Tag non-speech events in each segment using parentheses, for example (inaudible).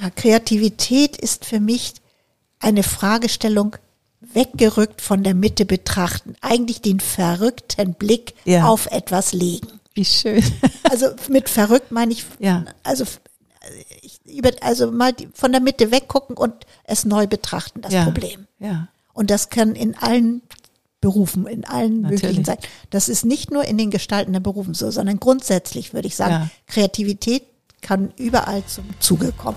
Ja, Kreativität ist für mich eine Fragestellung weggerückt von der Mitte betrachten. Eigentlich den verrückten Blick Ja. auf etwas legen. Wie schön. (laughs) Also mit verrückt meine ich, Ja. also, ich, über, also mal die, von der Mitte weggucken und es neu betrachten, das ja. Problem. Ja. Und das kann in allen Berufen, in allen Natürlich. möglichen sein. Das ist nicht nur in den gestaltenden Berufen so, sondern grundsätzlich würde ich sagen. Kreativität kann überall zum Zuge kommen.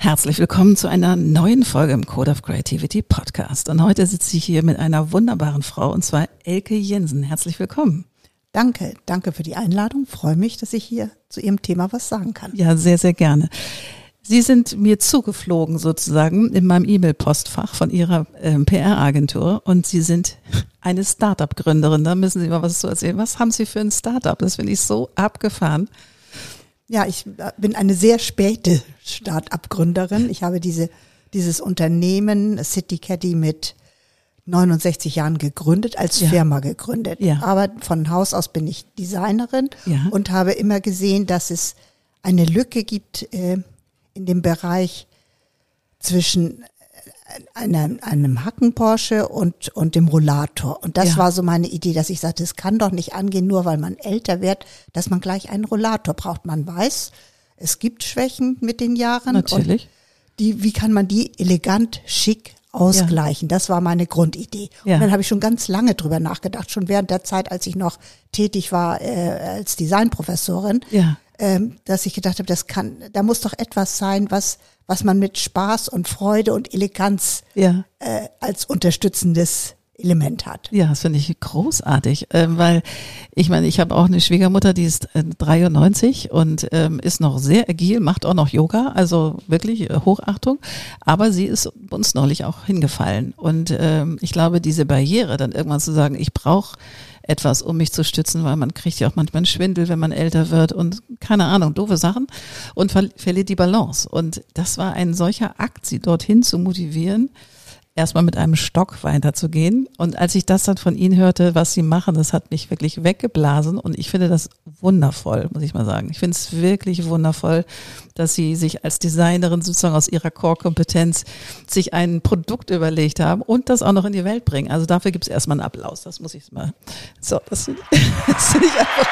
Herzlich willkommen zu einer neuen Folge im Code of Creativity Podcast. Und heute sitze ich hier mit einer wunderbaren Frau, und zwar Elke Jensen. Herzlich willkommen. Danke, danke für die Einladung. Freue mich, dass ich hier zu Ihrem Thema was sagen kann. Ja, sehr, sehr gerne. Sie sind mir zugeflogen sozusagen in meinem E-Mail-Postfach von Ihrer ähm, PR-Agentur und Sie sind eine Startup-Gründerin. Da müssen Sie mal was zu erzählen. Was haben Sie für ein Startup? Das finde ich so abgefahren. Ja, ich bin eine sehr späte Start-up-Gründerin. Ich habe diese, dieses Unternehmen City Caddy mit 69 Jahren gegründet, als Ja. Firma gegründet. Ja. Aber von Haus aus bin ich Designerin Ja. und habe immer gesehen, dass es eine Lücke gibt äh, in dem Bereich zwischen äh, einem, einem Hacken-Porsche und, und dem Rollator. Und das Ja. war so meine Idee, dass ich sagte, es kann doch nicht angehen, nur weil man älter wird, dass man gleich einen Rollator braucht. Man weiß, es gibt Schwächen mit den Jahren. Natürlich. Die, wie kann man die elegant, schick ausgleichen? Das war meine Grundidee. Ja. Und dann habe ich schon ganz lange drüber nachgedacht, schon während der Zeit, als ich noch tätig war äh, als Designprofessorin Ja. ähm, dass ich gedacht habe, das kann, da muss doch etwas sein, was, was man mit Spaß und Freude und Eleganz Ja. äh, als unterstützendes Element hat. Ja, das finde ich großartig, ähm, weil ich meine, ich habe auch eine Schwiegermutter, die ist äh, 93 und ähm, ist noch sehr agil, macht auch noch Yoga, also wirklich äh, Hochachtung. Aber sie ist uns neulich auch hingefallen und ähm, ich glaube, diese Barriere, dann irgendwann zu sagen, ich brauche etwas, um mich zu stützen, weil man kriegt ja auch manchmal einen Schwindel, wenn man älter wird und keine Ahnung, doofe Sachen und ver verliert die Balance. Und das war ein solcher Akt, sie dorthin zu motivieren, erstmal mit einem Stock weiterzugehen. Und als ich das dann von Ihnen hörte, was Sie machen, das hat mich wirklich weggeblasen. Und ich finde das wundervoll, muss ich mal sagen. Ich finde es wirklich wundervoll, dass Sie sich als Designerin sozusagen aus Ihrer Core-Kompetenz sich ein Produkt überlegt haben und das auch noch in die Welt bringen. Also dafür gibt es erstmal einen Applaus. Das muss ich mal. So, (laughs) das finde ich, einfach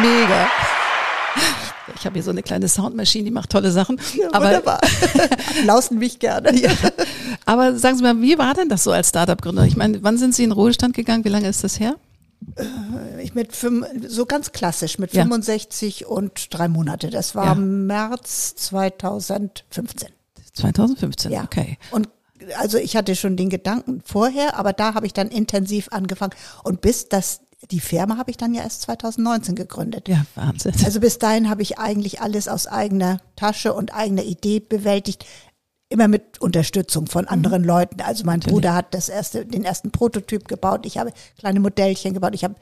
mega. Ich habe hier so eine kleine Soundmaschine, die macht tolle Sachen. aber Wunderbar. (laughs) Applausen mich gerne. ja. Aber sagen Sie mal, wie war denn das so als Startup-Gründer? Ich meine, wann sind Sie in Ruhestand gegangen? Wie lange ist das her? Ich mit fünf, so ganz klassisch, mit Ja. 65 und drei Monate. Das war Ja. März 2015. 2015, Ja. okay. Und also ich hatte schon den Gedanken vorher, aber da habe ich dann intensiv angefangen. Und bis das, die Firma habe ich dann ja erst 2019 gegründet. Ja, Wahnsinn. Also bis dahin habe ich eigentlich alles aus eigener Tasche und eigener Idee bewältigt. Immer mit Unterstützung von anderen Leuten. Also mein Bruder hat das erste, den ersten Prototyp gebaut. Ich habe kleine Modellchen gebaut. Ich habe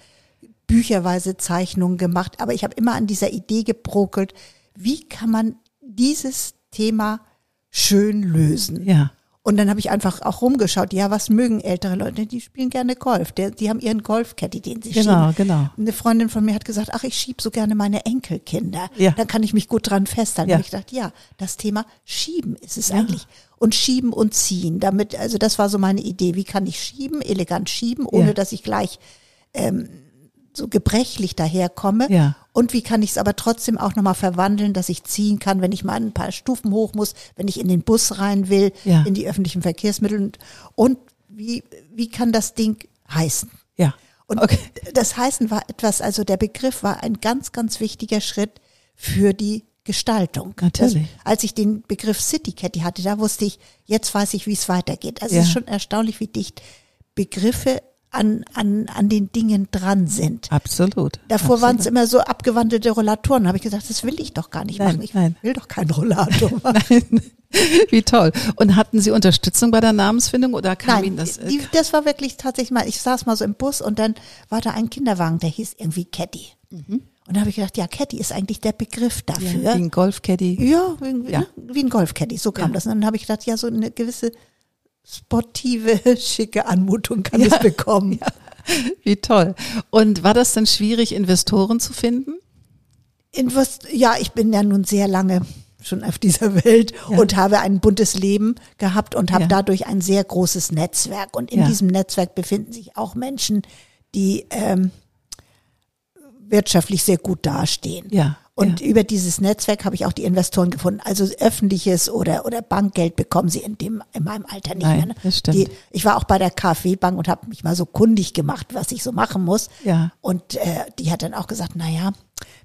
bücherweise Zeichnungen gemacht. Aber ich habe immer an dieser Idee gebrokelt. Wie kann man dieses Thema schön lösen? ja, Und dann habe ich einfach auch rumgeschaut, ja, was mögen ältere Leute? Die spielen gerne Golf. Der, die haben ihren Golfcaddy, den sie Genau, schieben. genau. Eine Freundin von mir hat gesagt, ach, ich schieb so gerne meine Enkelkinder. Ja. Dann kann ich mich gut dran festhalten. Ja. Und ich dachte, ja, das Thema Schieben ist es eigentlich. Und Schieben und Ziehen. Damit, also das war so meine Idee. Wie kann ich schieben, elegant schieben, ohne Ja. dass ich gleich ähm, so gebrechlich daherkomme. Ja. Und wie kann ich es aber trotzdem auch nochmal verwandeln, dass ich ziehen kann, wenn ich mal ein paar Stufen hoch muss, wenn ich in den Bus rein will, Ja. in die öffentlichen Verkehrsmittel. Und, und wie, wie kann das Ding heißen? ja. Und Okay. das Heißen war etwas, also der Begriff war ein ganz, ganz wichtiger Schritt für die Gestaltung. Natürlich. Das, als ich den Begriff City Caddy hatte, da wusste ich, jetzt weiß ich, wie es weitergeht. Also Ja. es ist schon erstaunlich, wie dicht Begriffe an, an, an den Dingen dran sind. Absolut. Davor waren es immer so abgewandelte Rollatoren. Da habe ich gesagt, das will ich doch gar nicht Nein, machen. Ich nein. will doch keinen Rollator (laughs) machen. Nein. Wie toll. Und hatten Sie Unterstützung bei der Namensfindung oder kam Ihnen Nein, das? äh, die, das war wirklich tatsächlich mal, ich saß mal so im Bus und dann war da ein Kinderwagen, der hieß irgendwie Caddy. Und da habe ich gedacht, ja, Caddy ist eigentlich der Begriff ja, dafür. wie ein Golfcaddy. Ja, wie, Ja. Ne? wie ein Golfcaddy, so kam Ja. das. Und dann habe ich gedacht, ja, so eine gewisse sportive, (laughs) schicke Anmutung kann Ja. es bekommen. Wie toll. Und war das dann schwierig, Investoren zu finden? Invest ja, ich bin ja nun sehr lange schon auf dieser Welt Ja. und habe ein buntes Leben gehabt und habe Ja. dadurch ein sehr großes Netzwerk. Und in Ja. diesem Netzwerk befinden sich auch Menschen, die ähm, wirtschaftlich sehr gut dastehen. Ja. Und ja. über dieses Netzwerk habe ich auch die Investoren gefunden. Also öffentliches oder, oder Bankgeld bekommen sie in dem, in meinem Alter nicht Nein, mehr. ne? das stimmt. Die, ich war auch bei der KfW Bank und habe mich mal so kundig gemacht, was ich so machen muss. Ja. Und äh, die hat dann auch gesagt, na ja,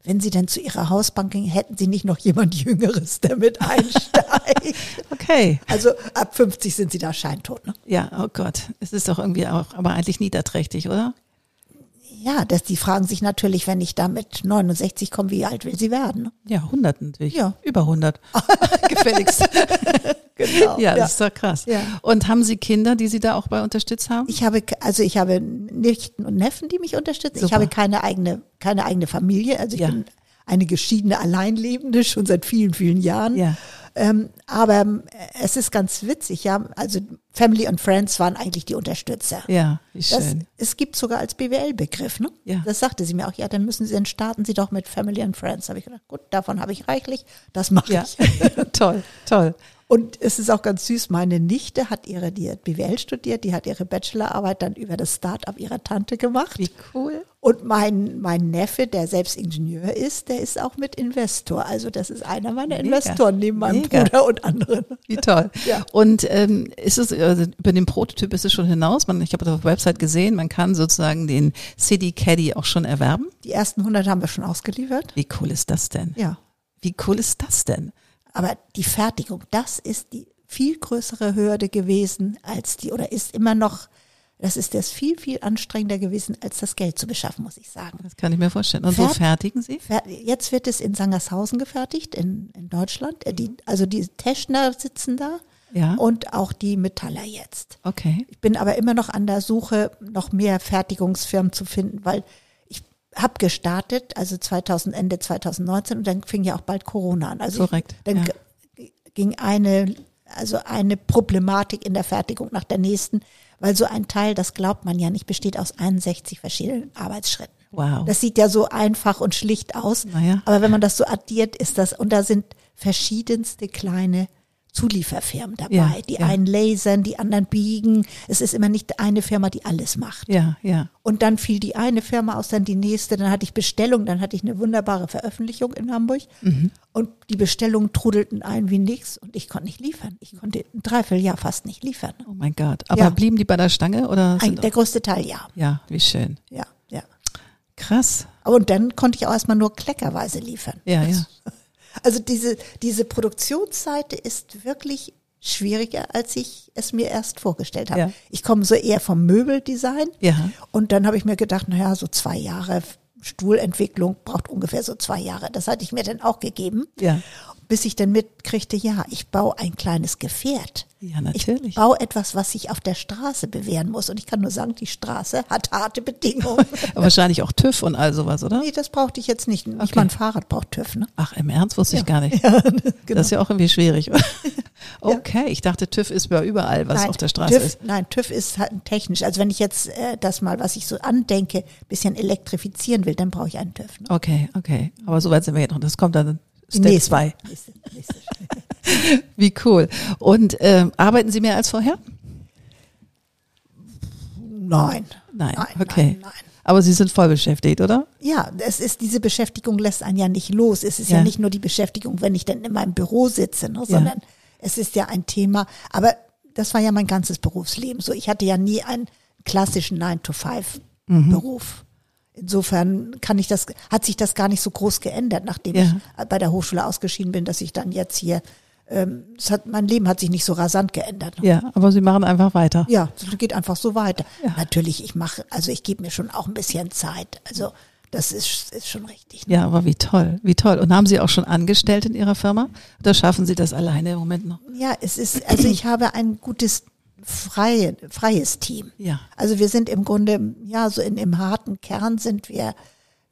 wenn Sie dann zu Ihrer Hausbank gingen, hätten Sie nicht noch jemand (laughs) Jüngeres, der mit einsteigt. (laughs) Okay. also ab 50 sind Sie da scheintot. Ne? Ja, oh Gott. Es ist doch irgendwie auch, aber eigentlich niederträchtig, oder? Ja, dass die fragen sich natürlich, wenn ich da mit 69 komme, wie alt will sie werden? Ja, 100 natürlich. Ja. Über 100. (laughs) Gefälligst. (laughs) Genau. ja, das ist doch krass. Ja. Und haben Sie Kinder, die Sie da auch bei unterstützt haben? Ich habe, also ich habe Nichten und Neffen, die mich unterstützen. Ich Super. habe keine eigene, keine eigene Familie. Also ich Ja. bin eine geschiedene Alleinlebende schon seit vielen, vielen Jahren. Ja. Ähm, aber ähm, es ist ganz witzig, ja. Also Family und Friends waren eigentlich die Unterstützer. Ja, wie Das, schön. es gibt sogar als BWL-Begriff, ne? Ja. Das sagte sie mir auch, ja, dann müssen Sie, dann starten Sie doch mit Family and Friends. Habe ich gedacht, gut, davon habe ich reichlich, das mache Ja, ich. (laughs) (laughs) toll, toll. Und es ist auch ganz süß, meine Nichte hat ihre, die hat BWL studiert, die hat ihre Bachelorarbeit dann über das Start-up ihrer Tante gemacht. Wie cool. Und mein, mein Neffe, der selbst Ingenieur ist, der ist auch mit Investor. Also das ist einer meiner Mega. Investoren neben meinem Mega. Bruder und anderen. Wie toll. (laughs) Ja. Und ähm, ist es, also über den Prototyp ist es schon hinaus. Man, ich habe das auf der Website gesehen, man kann sozusagen den City Caddy auch schon erwerben. Die ersten 100 haben wir schon ausgeliefert. Wie cool ist das denn? Ja. Wie cool ist das denn? Aber die Fertigung, das ist die viel größere Hürde gewesen als die, oder ist immer noch, das ist das viel, viel anstrengender gewesen, als das Geld zu beschaffen, muss ich sagen. Das kann ich mir vorstellen. Und wo Fert- fertigen Sie? Fer- Jetzt wird es in Sangershausen gefertigt, in, in Deutschland. Äh, Die, also die Teschner sitzen da Ja. und auch die Metaller jetzt. Okay. Ich bin aber immer noch an der Suche, noch mehr Fertigungsfirmen zu finden, weil habe gestartet, also 2000, Ende 2019 und dann fing ja auch bald Corona an. Also Korrekt, Ich, dann ja. ging eine, also eine Problematik in der Fertigung nach der nächsten, weil so ein Teil, das glaubt man ja nicht, besteht aus 61 verschiedenen Arbeitsschritten. Wow. Das sieht ja so einfach und schlicht aus. Naja. Aber wenn man das so addiert, ist das, und da sind verschiedenste kleine Zulieferfirmen dabei. Ja, die ja. einen lasern, die anderen biegen. Es ist immer nicht eine Firma, die alles macht. ja, ja. Und dann fiel die eine Firma aus, dann die nächste, dann hatte ich Bestellung, dann hatte ich eine wunderbare Veröffentlichung in Hamburg. Mhm. Und die Bestellungen trudelten ein wie nix und ich konnte nicht liefern. Ich konnte ein Dreivierteljahr fast nicht liefern. Oh mein Gott. Aber Ja. blieben die bei der Stange oder? Ein, der größte Teil ja. ja, wie schön. Ja, ja. Krass. Und dann konnte ich auch erstmal nur kleckerweise liefern. Ja, ja. (laughs) Also diese, diese Produktionsseite ist wirklich schwieriger, als ich es mir erst vorgestellt habe. Ja. Ich komme so eher vom Möbeldesign. Ja. Und dann habe ich mir gedacht, naja, so zwei Jahre Stuhlentwicklung braucht ungefähr so zwei Jahre. Das hatte ich mir dann auch gegeben. Ja. Bis ich dann mitkriegte, ja, ich baue ein kleines Gefährt. Ja, natürlich. Ich baue etwas, was sich auf der Straße bewähren muss. Und ich kann nur sagen, die Straße hat harte Bedingungen. (laughs) Wahrscheinlich auch TÜV und all sowas, oder? nee, das brauchte ich jetzt nicht. Okay. mal ein Fahrrad braucht TÜV, ne? Ach, im Ernst wusste ich gar nicht. (laughs) genau. Das ist ja auch irgendwie schwierig. (laughs) okay, ich dachte, TÜV ist ja überall, was auf der Straße TÜV, ist. Nein, TÜV ist halt technisch. Also wenn ich jetzt äh, das mal, was ich so andenke, bisschen elektrifizieren will, dann brauche ich einen TÜV. Ne? Okay, okay. Aber soweit sind wir jetzt noch. Das kommt dann Step nächste- 2. nächste- nächste. (laughs) Wie cool. Und ähm, arbeiten Sie mehr als vorher? Nein. Nein, Nein, okay. nein, nein. Aber Sie sind voll beschäftigt, oder? Ja, es ist diese Beschäftigung lässt einen ja nicht los. Es ist ja, Ja. nicht nur die Beschäftigung, wenn ich dann in meinem Büro sitze, ne, sondern es ist ja ein Thema. Aber das war ja mein ganzes Berufsleben so. Ich hatte ja nie einen klassischen 9-to-5-Beruf. Insofern kann ich das, hat sich das gar nicht so groß geändert, nachdem Ja. ich bei der Hochschule ausgeschieden bin, dass ich dann jetzt hier ähm, es hat, mein Leben hat sich nicht so rasant geändert. Ja, aber Sie machen einfach weiter. Ja, es geht einfach so weiter. Ja. Natürlich, ich mache, also ich gebe mir schon auch ein bisschen Zeit. Also das ist, ist schon richtig. Ne? Ja, aber wie toll, wie toll. Und haben Sie auch schon Angestellte in Ihrer Firma? Oder schaffen Sie das alleine im Moment noch? Ja, es ist, also ich habe ein gutes freie, freies Team. Ja. Also wir sind im Grunde, ja, so in, im harten Kern sind wir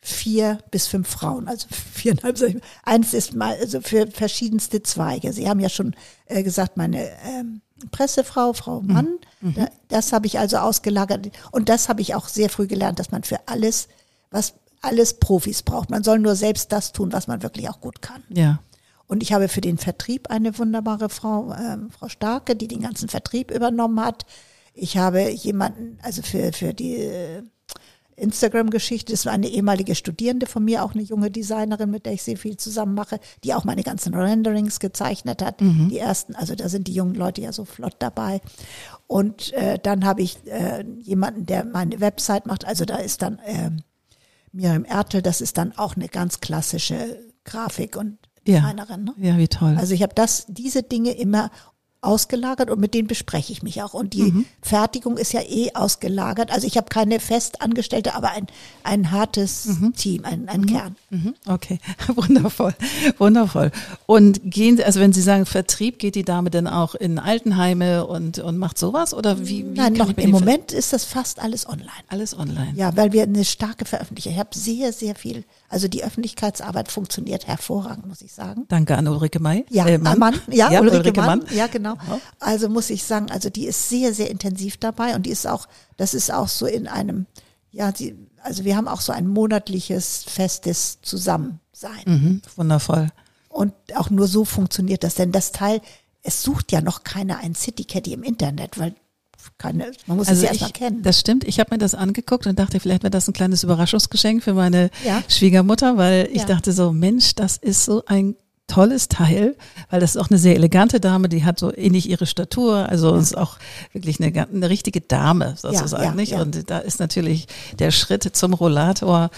vier bis fünf Frauen, also (laughs) viereinhalb. Eins ist mal, also für verschiedenste Zweige. Sie haben ja schon äh, gesagt, meine ähm, Pressefrau, Frau mhm. Mann, mhm. da, das habe ich also ausgelagert. Und das habe ich auch sehr früh gelernt, dass man für alles, was alles Profis braucht. Man soll nur selbst das tun, was man wirklich auch gut kann. Ja. Und ich habe für den Vertrieb eine wunderbare Frau, äh, Frau Starke, die den ganzen Vertrieb übernommen hat. Ich habe jemanden, also für, für die äh, Instagram-Geschichte, das war eine ehemalige Studierende von mir, auch eine junge Designerin, mit der ich sehr viel zusammen mache, die auch meine ganzen Renderings gezeichnet hat. Mhm. Die ersten, also da sind die jungen Leute ja so flott dabei. Und äh, dann habe ich äh, jemanden, der meine Website macht. Also da ist dann äh, Miriam Ertel, das ist dann auch eine ganz klassische Grafik und Ja, ne? ja wie toll. Also ich habe das, diese Dinge immer ausgelagert und mit denen bespreche ich mich auch. Und die mhm. Fertigung ist ja eh ausgelagert. Also ich habe keine Festangestellte, aber ein, ein hartes mhm. Team, ein, ein mhm. Kern. Mhm. Okay, (laughs) wundervoll, wundervoll. Und gehen Sie, also wenn Sie sagen Vertrieb, geht die Dame denn auch in Altenheime und, und macht sowas? Oder wie? wie Nein, noch im Moment ist das fast alles online. Alles online. Ja, weil wir eine starke Veröffentlichung. Ich habe sehr, sehr viel also die Öffentlichkeitsarbeit funktioniert hervorragend, muss ich sagen. Danke an Ulrike May. Ja, äh, Mann. Mann. Ja, ja, Ulrike, Ulrike Mann. Mann. Ja, genau. Also muss ich sagen, also die ist sehr, sehr intensiv dabei und die ist auch, das ist auch so in einem, ja, die, also wir haben auch so ein monatliches festes Zusammensein. Mhm, wundervoll. Und auch nur so funktioniert das, denn das Teil, es sucht ja noch keiner ein City Caddy im Internet, weil keine, man muss also es ja erstmal kennen. Das stimmt. Ich habe mir das angeguckt und dachte, vielleicht wäre das ein kleines Überraschungsgeschenk für meine ja. Schwiegermutter, weil ich ja. dachte so, Mensch, das ist so ein tolles Teil, weil das ist auch eine sehr elegante Dame, die hat so ähnlich ihre Statur, also ja. ist auch wirklich eine, eine richtige Dame sozusagen, ja, ja, nicht? Und da ist natürlich der Schritt zum Rollator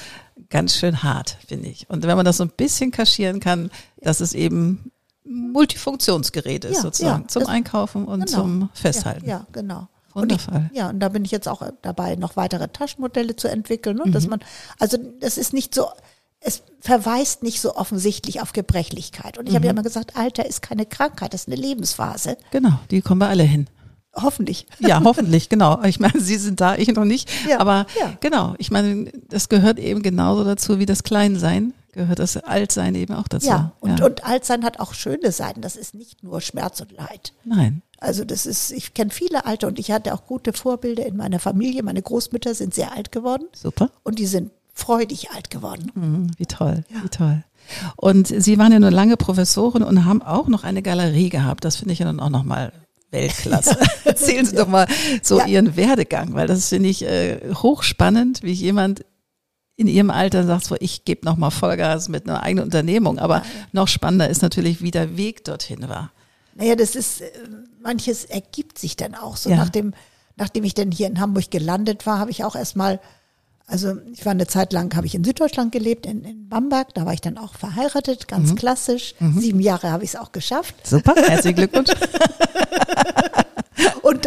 ganz schön hart, finde ich. Und wenn man das so ein bisschen kaschieren kann, dass es eben Multifunktionsgerät ist sozusagen, zum Einkaufen und genau. zum Festhalten. Ja, genau. Wundervoll. Ich, ja, und da bin ich jetzt auch dabei, noch weitere Taschenmodelle zu entwickeln. Ne? Mhm. Dass man, also das ist nicht so, es verweist nicht so offensichtlich auf Gebrechlichkeit. Und ich mhm. habe ja immer gesagt, Alter ist keine Krankheit, das ist eine Lebensphase. Genau, die kommen wir alle hin. Hoffentlich. (laughs) Ja, hoffentlich, genau. Ich meine, Sie sind da, ich noch nicht. Ja, aber ja. genau, ich meine, das gehört eben genauso dazu wie das Kleinsein, gehört das Altsein eben auch dazu. Ja, und, ja. und Altsein hat auch schöne Seiten. Das ist nicht nur Schmerz und Leid. Nein. Also das ist, ich kenne viele Alte und ich hatte auch gute Vorbilder in meiner Familie. Meine Großmütter sind sehr alt geworden. Super. Und die sind freudig alt geworden. Mhm, wie toll, ja. wie toll. Und Sie waren ja nur lange Professorin und haben auch noch eine Galerie gehabt. Das finde ich ja dann auch nochmal Weltklasse. (laughs) Ja. (laughs) Erzählen Sie doch mal so ja. Ihren Werdegang, weil das finde ich äh, hochspannend, wie jemand in ihrem Alter sagt, so ich gebe nochmal Vollgas mit einer eigenen Unternehmung. Aber noch spannender ist natürlich, wie der Weg dorthin war. Naja, das ist, äh, manches ergibt sich dann auch so. Ja. Nachdem, nachdem ich dann hier in Hamburg gelandet war, habe ich auch erstmal, also ich war eine Zeit lang, habe ich in Süddeutschland gelebt, in, in Bamberg, da war ich dann auch verheiratet, ganz mhm. klassisch. Mhm. Sieben Jahre habe ich es auch geschafft. Super, herzlichen Glückwunsch. (laughs)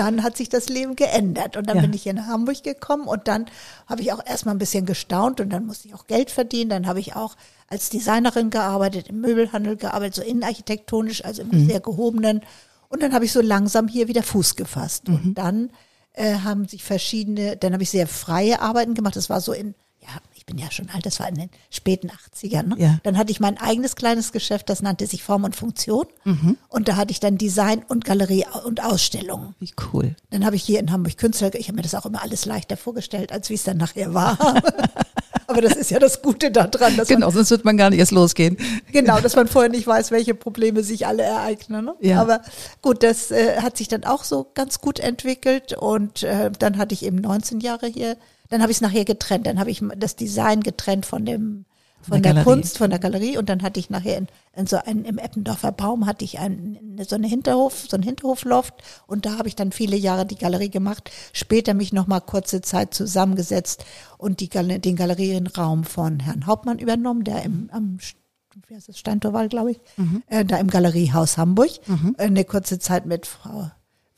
Dann hat sich das Leben geändert. Und dann ja. bin ich hier nach Hamburg gekommen und dann habe ich auch erstmal ein bisschen gestaunt und dann musste ich auch Geld verdienen. Dann habe ich auch als Designerin gearbeitet, im Möbelhandel gearbeitet, so innenarchitektonisch, also im mhm. sehr gehobenen. Und dann habe ich so langsam hier wieder Fuß gefasst. Mhm. Und dann äh, haben sich verschiedene, dann habe ich sehr freie Arbeiten gemacht. Das war so in ich bin ja schon alt, das war in den späten 80ern. Ne? Ja. Dann hatte ich mein eigenes kleines Geschäft, das nannte sich Form und Funktion. Mhm. Und da hatte ich dann Design und Galerie und Ausstellungen. Wie cool. Dann habe ich hier in Hamburg Künstler, ich habe mir das auch immer alles leichter vorgestellt, als wie es dann nachher war. (laughs) Aber das ist ja das Gute daran. Dass genau, man, sonst wird man gar nicht erst losgehen. Genau, dass man vorher nicht weiß, welche Probleme sich alle ereignen. Ne? Ja. Aber gut, das äh, hat sich dann auch so ganz gut entwickelt. Und äh, dann hatte ich eben 19 Jahre hier dann habe ich es nachher getrennt. Dann habe ich das Design getrennt von dem von der, der Kunst, von der Galerie und dann hatte ich nachher in, in so einem im Eppendorfer Baum hatte ich ein, so eine Hinterhof, so ein Hinterhofloft und da habe ich dann viele Jahre die Galerie gemacht. Später mich noch mal kurze Zeit zusammengesetzt und die den Galerienraum von Herrn Hauptmann übernommen, der im, am wie heißt das, Steintorwald, glaube ich, Mhm. äh, da im Galeriehaus Hamburg, äh, eine kurze Zeit mit Frau,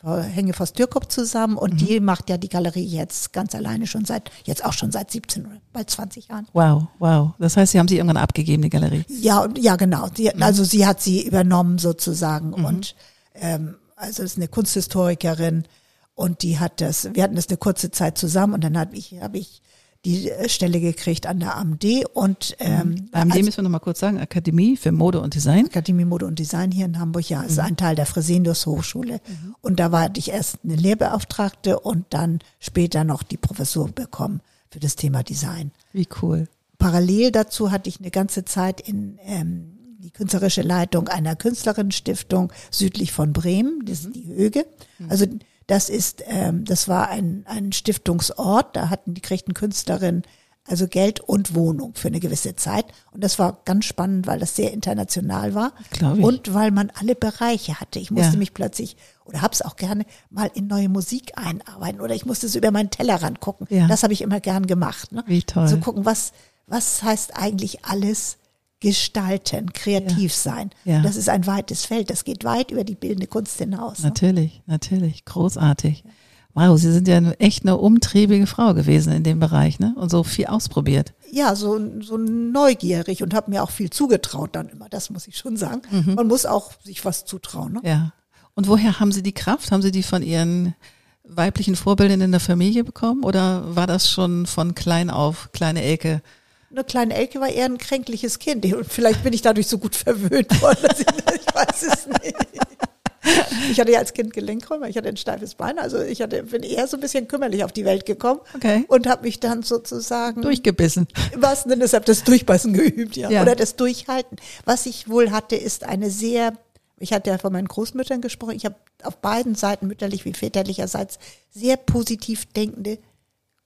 Frau Hengefoss Dürkop zusammen und Mhm. die macht ja die Galerie jetzt ganz alleine schon seit, jetzt auch schon seit 17 oder bald 20 Jahren. Wow, wow. Das heißt, Sie haben sie irgendwann abgegeben, die Galerie. Ja, ja, genau. Sie, Mhm. Also sie hat sie übernommen sozusagen und ähm, also ist eine Kunsthistorikerin und die hat das, wir hatten das eine kurze Zeit zusammen und dann habe ich, habe ich die äh, Stelle gekriegt an der AMD und ähm, AMD als müssen wir nochmal kurz sagen, Akademie für Mode und Design. Akademie Mode und Design hier in Hamburg, ja, Mhm. ist ein Teil der Fresenius Hochschule. Und da war ich erst eine Lehrbeauftragte und dann später noch die Professur bekommen für das Thema Design. Wie cool. Parallel dazu hatte ich eine ganze Zeit in ähm, die künstlerische Leitung einer Künstlerinnenstiftung südlich von Bremen, das ist die Höge. Also das ist, ähm, das war ein, ein Stiftungsort, da hatten die kriegten Künstlerinnen also Geld und Wohnung für eine gewisse Zeit. Und das war ganz spannend, weil das sehr international war. Glaub ich. Und weil man alle Bereiche hatte. Ich musste Ja. mich plötzlich, oder hab's auch gerne, mal in neue Musik einarbeiten. Oder ich musste so über meinen Tellerrand gucken. Ja. Das habe ich immer gern gemacht. Ne? Wie toll. Zu gucken, was, was heißt eigentlich alles gestalten, kreativ sein. Ja. Das ist ein weites Feld. Das geht weit über die bildende Kunst hinaus. Ne? Natürlich, natürlich. Großartig. Wow, Sie sind ja eine- echt eine umtriebige Frau gewesen in dem Bereich, ne? Und so viel ausprobiert. Ja, so, so neugierig und habe mir auch viel zugetraut dann immer. Das muss ich schon sagen. Mhm. Man muss auch sich was zutrauen. Ne? Ja. Und woher haben Sie die Kraft? Haben Sie die von Ihren weiblichen Vorbildern in der Familie bekommen? Oder war das schon von klein auf, kleine Elke? Eine kleine Elke war eher ein kränkliches Kind. Und vielleicht bin ich dadurch so gut verwöhnt worden, dass ich, (laughs) ich weiß es nicht. Ich hatte ja als Kind Gelenkrheuma, ich hatte ein steifes Bein, also ich hatte, bin eher so ein bisschen kümmerlich auf die Welt gekommen Okay. und habe mich dann sozusagen Durchgebissen. wahrsten Sinne deshalb das Durchbeißen geübt, ja. Ja. Oder das Durchhalten. Was ich wohl hatte, ist eine sehr, ich hatte ja von meinen Großmüttern gesprochen, ich habe auf beiden Seiten, mütterlich wie väterlicherseits, sehr positiv denkende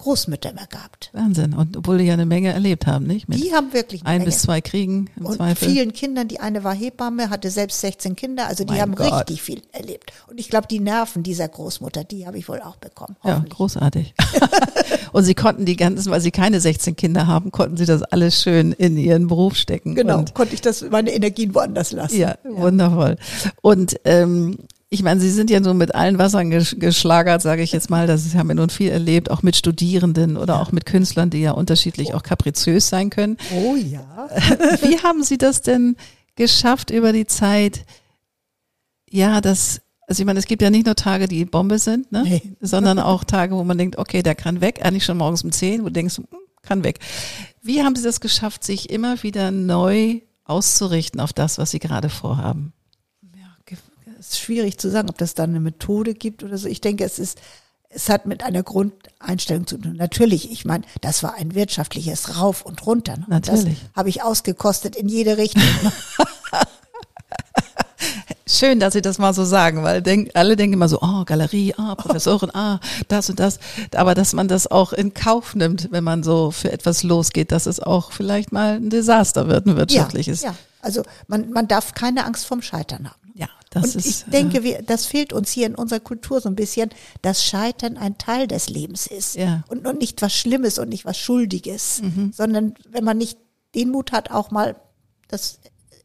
Großmütter mehr gehabt. Wahnsinn. Und obwohl die ja eine Menge erlebt haben, nicht? Mit Die haben wirklich eine ein Menge. bis zwei Kriegen im und Zweifel. vielen Kindern, die eine war Hebamme, hatte selbst 16 Kinder, also die Mein haben Gott. richtig viel erlebt. Und ich glaube, die Nerven dieser Großmutter, die habe ich wohl auch bekommen. Ja, großartig. (laughs) und sie konnten die ganzen, weil sie keine 16 Kinder haben, konnten sie das alles schön in ihren Beruf stecken. Genau, konnte ich das, meine Energien woanders lassen. Ja, wundervoll. Und ähm, ich meine, Sie sind ja so mit allen Wassern gesch geschlagert, sage ich jetzt mal. Das haben wir nun viel erlebt, auch mit Studierenden oder auch mit Künstlern, die ja unterschiedlich auch kapriziös sein können. Oh ja. (laughs) Wie haben Sie das denn geschafft über die Zeit? Ja, das, also ich meine, es gibt ja nicht nur Tage, die Bombe sind, ne? Nee. (laughs) sondern auch Tage, wo man denkt, okay, der kann weg, eigentlich schon morgens um 10, wo du denkst, hm, kann weg. Wie haben Sie das geschafft, sich immer wieder neu auszurichten auf das, was Sie gerade vorhaben? Ist schwierig zu sagen, ob das dann eine Methode gibt oder so. Ich denke, es ist, es hat mit einer Grundeinstellung zu tun. Natürlich, ich meine, das war ein wirtschaftliches Rauf und runter. Ne? Natürlich. Das habe ich ausgekostet in jede Richtung. Ne? (laughs) Schön, dass Sie das mal so sagen, weil denk, alle denken immer so, oh, Galerie, ah, Professorin, ah, das und das. Aber dass man das auch in Kauf nimmt, wenn man so für etwas losgeht, dass es auch vielleicht mal ein Desaster wird, ein wirtschaftliches. Ja, ja. Also man, man darf keine Angst vorm Scheitern haben. Das und ist. ich denke, wir, das fehlt uns hier in unserer Kultur so ein bisschen, dass Scheitern ein Teil des Lebens ist. Ja. Mhm. Und, und nicht was Schlimmes und nicht was Schuldiges, sondern wenn man nicht den Mut hat, auch mal das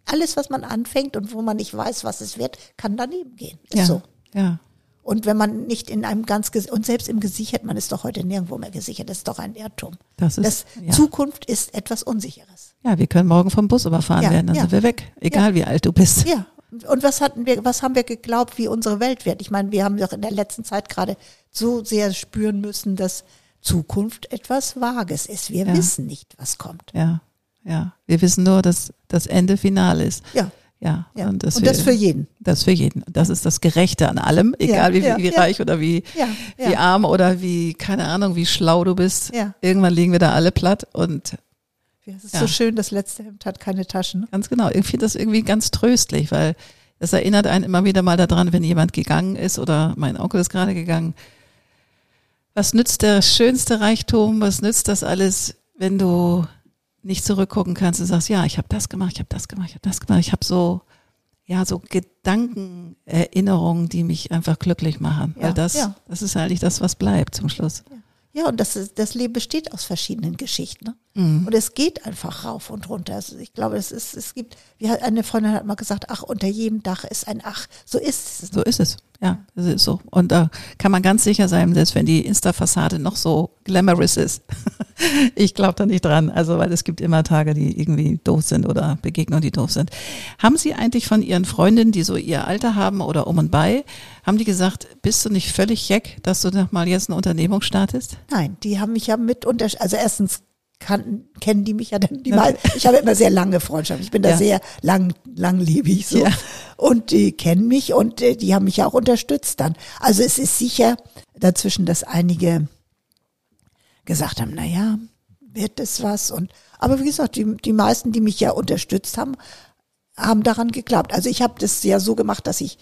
alles, was man anfängt und wo man nicht weiß, was es wird, kann daneben gehen. Ist ja, so. ja, Und wenn man nicht in einem ganz, und selbst im gesichert, man ist doch heute nirgendwo mehr gesichert, das ist doch ein Irrtum. das ist. Das ja. Zukunft ist etwas Unsicheres. ja, wir können morgen vom Bus überfahren Ja, werden, dann ja. sind wir weg, egal wie alt du bist. Ja. Und was hatten wir, was haben wir geglaubt, wie unsere Welt wird? Ich meine, wir haben doch in der letzten Zeit gerade so sehr spüren müssen, dass Zukunft etwas Vages ist. Wir Ja. wissen nicht, was kommt. Ja, ja. Wir wissen nur, dass das Ende final ist. Ja. Ja, ja. und das, und das wir- für jeden. Das für jeden. Das ist das Gerechte an allem, egal wie, ja, wie ja. reich oder wie, wie arm oder wie, keine Ahnung, wie schlau du bist. Irgendwann liegen wir da alle platt und Es ist Ja. so schön, das letzte Hemd hat keine Taschen. ganz genau. Ich finde das irgendwie ganz tröstlich, weil das erinnert einen immer wieder mal daran, wenn jemand gegangen ist oder mein Onkel ist gerade gegangen. Was nützt der schönste Reichtum? Was nützt das alles, wenn du nicht zurückgucken kannst und sagst, ja, ich habe das gemacht, ich habe das gemacht, ich habe das gemacht. Ich habe so, ja, so Gedankenerinnerungen, die mich einfach glücklich machen. Ja, Weil das, ja. das ist eigentlich das, was bleibt zum Schluss. Ja, und das, ist, das Leben besteht aus verschiedenen Geschichten. Ne? Und es geht einfach rauf und runter. Also ich glaube, es ist, es gibt, wie hat eine Freundin hat mal gesagt, ach, unter jedem Dach ist ein Ach. So ist es. So ist es. Ja, das ist so. Und da kann man ganz sicher sein, selbst wenn die Insta-Fassade noch so glamorous ist. (laughs) ich glaube da nicht dran. Also, weil es gibt immer Tage, die irgendwie doof sind oder Begegnungen, die doof sind. Haben Sie eigentlich von Ihren Freundinnen, die so ihr Alter haben oder um und bei, haben die gesagt, bist du nicht völlig jeck, dass du noch mal jetzt eine Unternehmung startest? Nein, die haben mich ja mit unter, also erstens kannten, kennen die mich ja dann, die mal, ich habe immer sehr lange Freundschaft, ich bin da Ja. sehr lang, langlebig so. Ja. Und die kennen mich und äh, die haben mich ja auch unterstützt dann. Also es ist sicher dazwischen, dass einige gesagt haben, na ja, wird das was und, aber wie gesagt, die, die meisten, die mich ja unterstützt haben, haben daran geglaubt. Also ich habe das ja so gemacht, dass ich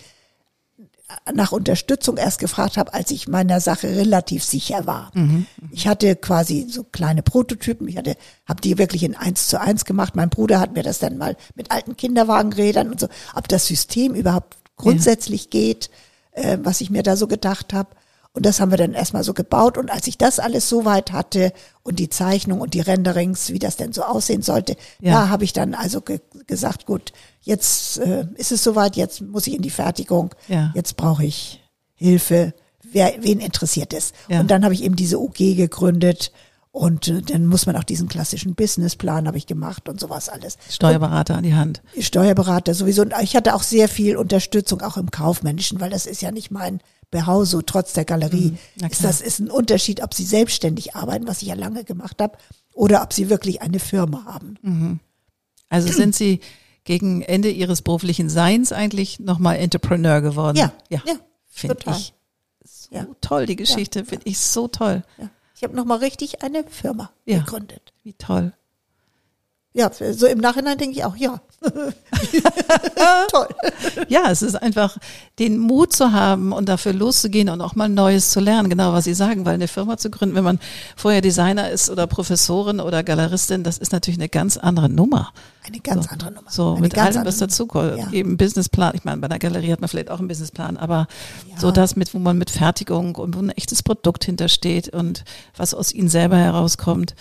nach Unterstützung erst gefragt habe, als ich meiner Sache relativ sicher war. Ich hatte quasi so kleine Prototypen, ich hatte, habe die wirklich in eins zu eins gemacht. Mein Bruder hat mir das dann mal mit alten Kinderwagenrädern und so, ob das System überhaupt grundsätzlich geht, äh, was ich mir da so gedacht habe. Und das haben wir dann erstmal so gebaut. Und als ich das alles so weit hatte und die Zeichnung und die Renderings, wie das denn so aussehen sollte, Ja. da habe ich dann also ge gesagt, gut, jetzt äh, ist es soweit, jetzt muss ich in die Fertigung, Ja. jetzt brauche ich Hilfe. Wer, wen interessiert es? Ja. Und dann habe ich eben diese UG gegründet und äh, dann muss man auch diesen klassischen Businessplan habe ich gemacht und sowas alles. Steuerberater an die Hand. Steuerberater sowieso. Und ich hatte auch sehr viel Unterstützung auch im Kaufmännischen, weil das ist ja nicht mein Behaus, trotz der Galerie. Mhm. ist das ist ein Unterschied, ob sie selbstständig arbeiten, was ich ja lange gemacht habe, oder ob sie wirklich eine Firma haben. Mhm. Also sind Sie gegen Ende Ihres beruflichen Seins eigentlich nochmal Entrepreneur geworden? Ja, ja, ja, finde ich so Ja. toll. Die Geschichte finde ich so toll. Ja. Ich habe nochmal richtig eine Firma Ja. gegründet. Wie toll. Ja, so im Nachhinein denke ich auch, ja. (laughs) Toll. Ja, es ist einfach den Mut zu haben und dafür loszugehen und auch mal Neues zu lernen, genau was Sie sagen, weil eine Firma zu gründen, wenn man vorher Designer ist oder Professorin oder Galeristin, das ist natürlich eine ganz andere Nummer. Eine ganz So. andere Nummer. So, Eine mit allem, was dazukommt. Ja. Eben Businessplan. Ich meine, bei einer Galerie hat man vielleicht auch einen Businessplan, aber Ja. so das mit, wo man mit Fertigung und wo ein echtes Produkt hintersteht und was aus ihnen selber herauskommt,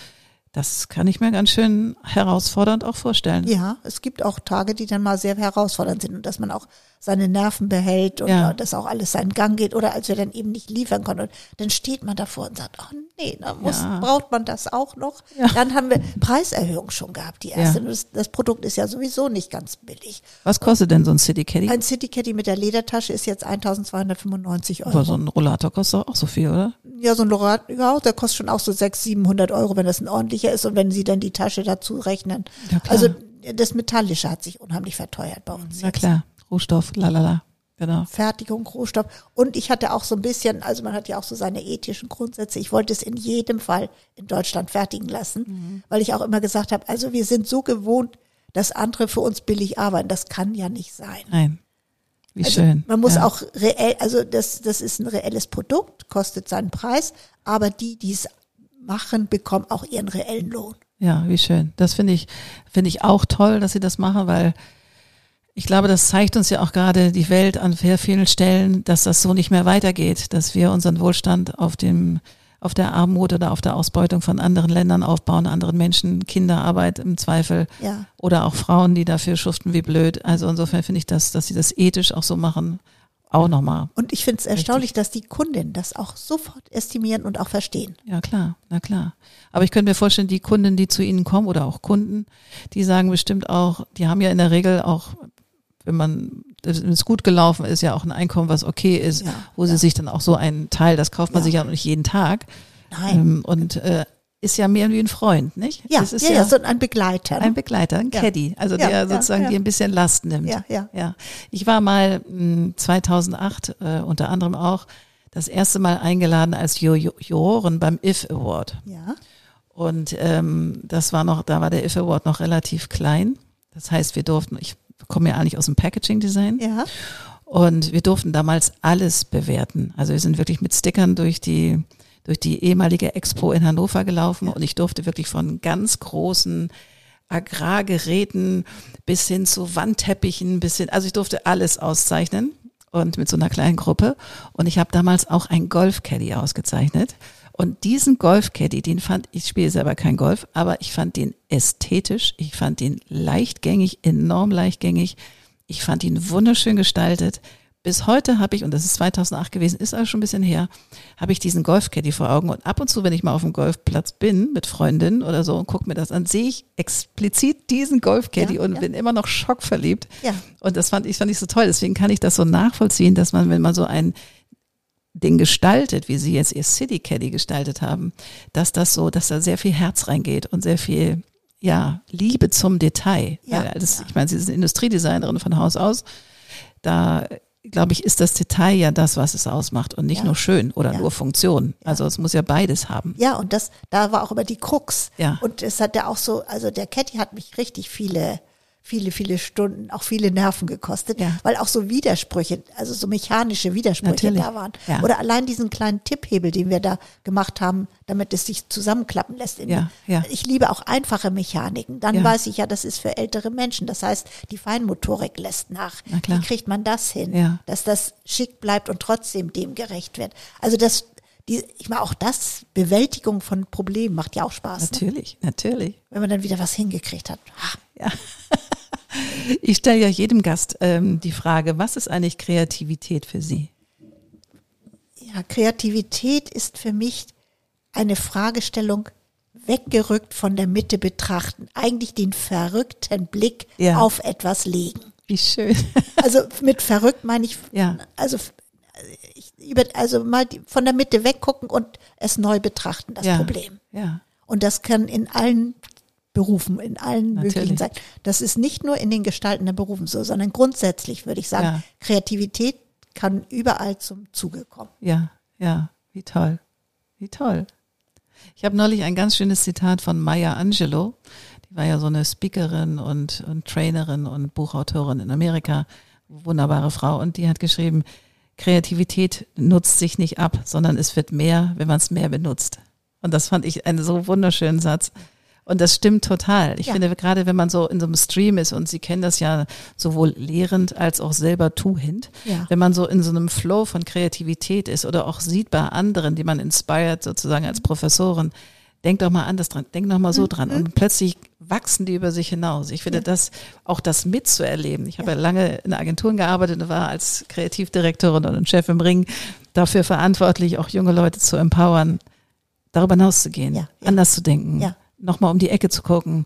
das kann ich mir ganz schön herausfordernd auch vorstellen. Ja, es gibt auch Tage, die dann mal sehr herausfordernd sind und dass man auch seine Nerven behält und Ja. dass auch alles seinen Gang geht oder als wir dann eben nicht liefern konnten. Und dann steht man davor und sagt, oh nee, da muss, Ja. braucht man das auch noch. Ja. Dann haben wir Preiserhöhung schon gehabt, die erste. Ja. Das, das Produkt ist ja sowieso nicht ganz billig. Was kostet denn so ein City Caddy? Ein City Caddy mit der Ledertasche ist jetzt 1295 Euro. Aber so ein Rollator kostet auch so viel, oder? Ja, so ein Lorat, ja, der kostet schon auch so 600, 700 Euro, wenn das ein ordentlicher ist und wenn Sie dann die Tasche dazu rechnen. Ja, also das Metallische hat sich unheimlich verteuert bei uns. Na jetzt. klar, Rohstoff, lalala. Genau. Fertigung, Rohstoff. Und ich hatte auch so ein bisschen, also man hat ja auch so seine ethischen Grundsätze. Ich wollte es in jedem Fall in Deutschland fertigen lassen, Mhm. weil ich auch immer gesagt habe, also wir sind so gewohnt, dass andere für uns billig arbeiten. Das kann ja nicht sein. Nein. Wie Also schön. Man muss ja. auch reell, also das, das ist ein reelles Produkt, kostet seinen Preis, aber die, die es machen, bekommen auch ihren reellen Lohn. Ja, wie schön. Das finde ich, finde ich auch toll, dass sie das machen, weil ich glaube, das zeigt uns ja auch gerade die Welt an sehr vielen Stellen, dass das so nicht mehr weitergeht, dass wir unseren Wohlstand auf dem, auf der Armut oder auf der Ausbeutung von anderen Ländern aufbauen, anderen Menschen, Kinderarbeit im Zweifel Ja. oder auch Frauen, die dafür schuften wie blöd. Also insofern finde ich das, dass sie das ethisch auch so machen, auch nochmal. Und ich finde es erstaunlich, dass die Kundinnen das auch sofort estimieren und auch verstehen. Ja, klar, na klar. Aber ich könnte mir vorstellen, die Kunden, die zu Ihnen kommen oder auch Kunden, die sagen bestimmt auch, die haben ja in der Regel auch, wenn man, wenn es gut gelaufen ist, ja auch ein Einkommen, was okay ist, Ja, wo sie sich dann auch so einen Teil, das kauft man Ja. sich ja nicht jeden Tag. Nein. Ähm, und äh, ist ja mehr wie ein Freund, nicht? ja, das ist ja, ja, so ein Begleiter. ne? ein Begleiter, ein Ja. Caddy, also Ja, der ja, sozusagen ja. dir ein bisschen Last nimmt. Ja, ja. ja. Ich war mal mh, 2008 äh, unter anderem auch das erste Mal eingeladen als Ju- Ju- Jurorin beim IF Award. ja. Und ähm, das war noch, da war der IF Award noch relativ klein. Das heißt, wir durften, ich komme ja eigentlich aus dem Packaging Design. Ja. Und wir durften damals alles bewerten. Also wir sind wirklich mit Stickern durch die, durch die ehemalige Expo in Hannover gelaufen und ich durfte wirklich von ganz großen Agrargeräten bis hin zu Wandteppichen, bis hin, also ich durfte alles auszeichnen und mit so einer kleinen Gruppe. Und ich habe damals auch ein Golf-Caddy ausgezeichnet. Und diesen Golfcaddy, den fand, ich spiele selber kein Golf, aber ich fand den ästhetisch, ich fand den leichtgängig, enorm leichtgängig. Ich fand ihn wunderschön gestaltet. Bis heute habe ich, und das ist 2008 gewesen, ist also schon ein bisschen her, habe ich diesen Golfcaddy vor Augen. Und ab und zu, wenn ich mal auf dem Golfplatz bin mit Freundinnen oder so und gucke mir das an, sehe ich explizit diesen Golfcaddy Ja, und ja. bin immer noch schockverliebt. Ja. Und das fand ich, fand ich so toll. Deswegen kann ich das so nachvollziehen, dass man, wenn man so ein Ding gestaltet, wie sie jetzt ihr City Caddy gestaltet haben, dass das so, dass da sehr viel Herz reingeht und sehr viel, ja, Liebe zum Detail. Ja, das, ja. Ich meine, sie ist Industriedesignerin von Haus aus. Da, glaube ich, ist das Detail ja das, was es ausmacht und nicht Ja. nur schön oder Ja. nur Funktion. Also es muss ja beides haben. Ja, und das, da war auch immer die Krux. Ja. Und es hat ja auch so, also der Caddy hat mich richtig viele, viele, viele Stunden, auch viele Nerven gekostet, Ja. weil auch so Widersprüche, also so mechanische Widersprüche Natürlich. da waren. Ja. Oder allein diesen kleinen Tipphebel, den wir da gemacht haben, damit es sich zusammenklappen lässt. In Ja, ja. Ich liebe auch einfache Mechaniken. Dann Ja. weiß ich ja, das ist für ältere Menschen. Das heißt, die Feinmotorik lässt nach. Na klar. Wie kriegt man das hin, Ja. dass das schick bleibt und trotzdem dem gerecht wird? Also das, die, ich meine, auch das, Bewältigung von Problemen macht ja auch Spaß. Ne? Natürlich, natürlich. Wenn man dann wieder was hingekriegt hat. Ah, Ja. (laughs) Ich stelle ja jedem Gast ähm, die Frage, was ist eigentlich Kreativität für Sie? Ja, Kreativität ist für mich eine Fragestellung weggerückt von der Mitte betrachten. Eigentlich den verrückten Blick Ja. auf etwas legen. Wie schön. (laughs) Also mit verrückt meine ich, Ja. also, ich, also mal die, von der Mitte weggucken und es neu betrachten, das ja. Problem. Ja. Und das kann in allen Berufen, in allen Natürlich. möglichen sein. Das ist nicht nur in den gestaltenden Berufen so, sondern grundsätzlich würde ich sagen, Ja. Kreativität kann überall zum Zuge kommen. Ja, ja, wie toll. Wie toll. Ich habe neulich ein ganz schönes Zitat von Maya Angelou. Die war ja so eine Speakerin und, und Trainerin und Buchautorin in Amerika. Wunderbare Frau. Und die hat geschrieben, Kreativität nutzt sich nicht ab, sondern es wird mehr, wenn man es mehr benutzt. Und das fand ich einen so wunderschönen Satz. Und das stimmt total. Ich Ja. finde, gerade wenn man so in so einem Stream ist und Sie kennen das ja sowohl lehrend als auch selber tuend, Ja. wenn man so in so einem Flow von Kreativität ist oder auch sieht bei anderen, die man inspiriert sozusagen als Professorin, denk doch mal anders dran, denk doch mal so dran. Und plötzlich wachsen die über sich hinaus. Ich finde das, auch das mitzuerleben. Ich habe ja lange in Agenturen gearbeitet und war als Kreativdirektorin und Chef im Ring dafür verantwortlich, auch junge Leute zu empowern, darüber hinauszugehen, Ja, ja. anders zu denken, Ja. Nochmal um die Ecke zu gucken.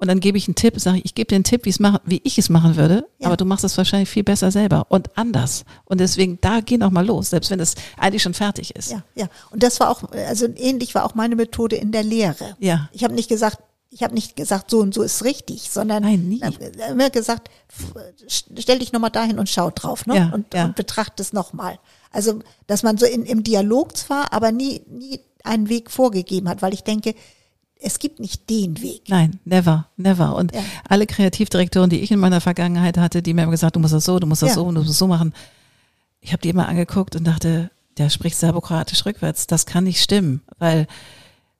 Und dann gebe ich einen Tipp, sage ich, ich gebe dir einen Tipp, machen, wie ich es machen würde, Ja. aber du machst es wahrscheinlich viel besser selber und anders. Und deswegen, da geh noch mal los, selbst wenn es eigentlich schon fertig ist. Ja, ja. Und das war auch, also ähnlich war auch meine Methode in der Lehre. Ja. Ich habe nicht gesagt, ich habe nicht gesagt, so und so ist richtig, sondern Nein, nie. Ich habe immer gesagt, stell dich nochmal dahin und schau drauf ne? Ja, und, ja. und betrachte es nochmal. Also, dass man so in, im Dialog zwar, aber nie, nie einen Weg vorgegeben hat, weil ich denke, es gibt nicht den Weg. Nein, never, never. Und Ja. alle Kreativdirektoren, die ich in meiner Vergangenheit hatte, die mir immer gesagt, du musst das so, du musst das Ja. so, du musst das so machen. Ich habe die immer angeguckt und dachte, der spricht serbokratisch rückwärts. Das kann nicht stimmen, weil